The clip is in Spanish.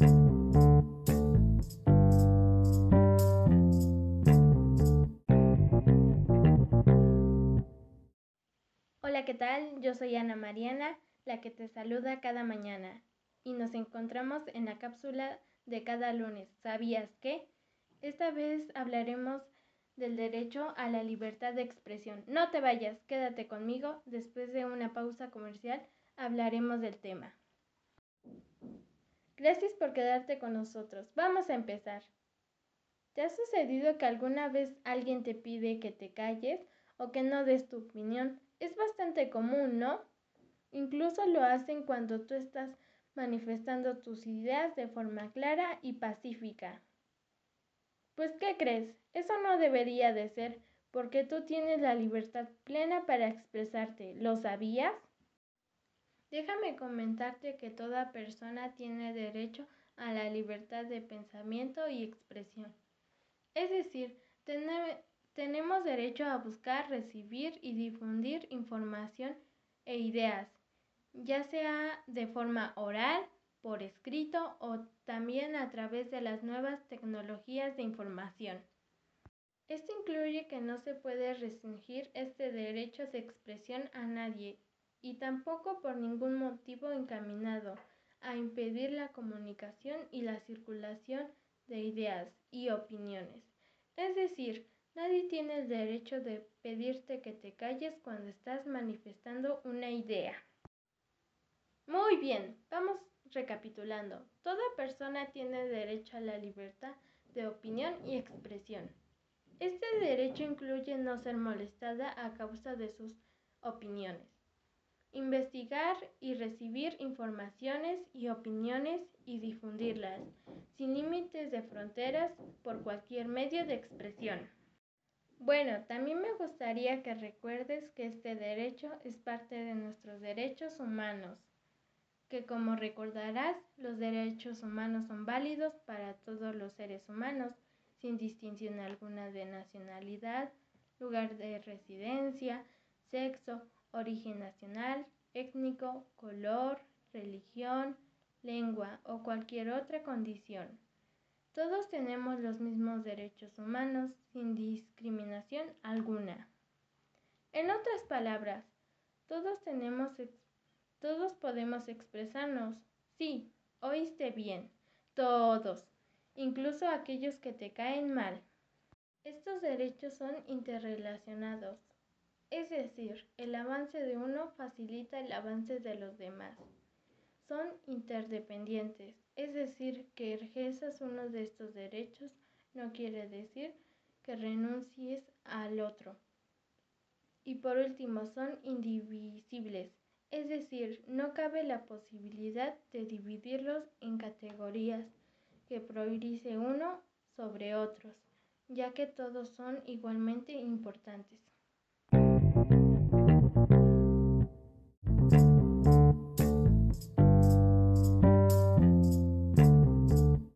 Hola, ¿qué tal? Yo soy Ana Mariana, la que te saluda cada mañana, y nos encontramos en la cápsula de cada lunes. ¿Sabías qué? Esta vez hablaremos del derecho a la libertad de expresión. No te vayas, quédate conmigo. Después de una pausa comercial hablaremos del tema. Gracias por quedarte con nosotros. Vamos a empezar. ¿Te ha sucedido que alguna vez alguien te pide que te calles o que no des tu opinión? Es bastante común, ¿no? Incluso lo hacen cuando tú estás manifestando tus ideas de forma clara y pacífica. Pues, ¿qué crees? Eso no debería de ser, porque tú tienes la libertad plena para expresarte. ¿Lo sabías? Déjame comentarte que toda persona tiene derecho a la libertad de pensamiento y expresión. Es decir, tenemos derecho a buscar, recibir y difundir información e ideas, ya sea de forma oral, por escrito o también a través de las nuevas tecnologías de información. Esto incluye que no se puede restringir este derecho de expresión a nadie y tampoco por ningún motivo encaminado a impedir la comunicación y la circulación de ideas y opiniones. Es decir, nadie tiene el derecho de pedirte que te calles cuando estás manifestando una idea. Muy bien, vamos recapitulando. Toda persona tiene derecho a la libertad de opinión y expresión. Este derecho incluye no ser molestada a causa de sus opiniones, investigar y recibir informaciones y opiniones y difundirlas, sin límites de fronteras, por cualquier medio de expresión. Bueno, también me gustaría que recuerdes que este derecho es parte de nuestros derechos humanos que como recordarás, los derechos humanos son válidos para todos los seres humanos, sin distinción alguna de nacionalidad, lugar de residencia, sexo, origen nacional, étnico, color, religión, lengua o cualquier otra condición. Todos tenemos los mismos derechos humanos sin discriminación alguna. En otras palabras, todos tenemos todos podemos expresarnos. Sí, oíste bien. Todos, incluso aquellos que te caen mal. Estos derechos son interrelacionados. Es decir, el avance de uno facilita el avance de los demás. Son interdependientes. Es decir, que ejerzas uno de estos derechos no quiere decir que renuncies al otro. Y por último, son indivisibles. Es decir, no cabe la posibilidad de dividirlos en categorías que priorice uno sobre otros, ya que todos son igualmente importantes.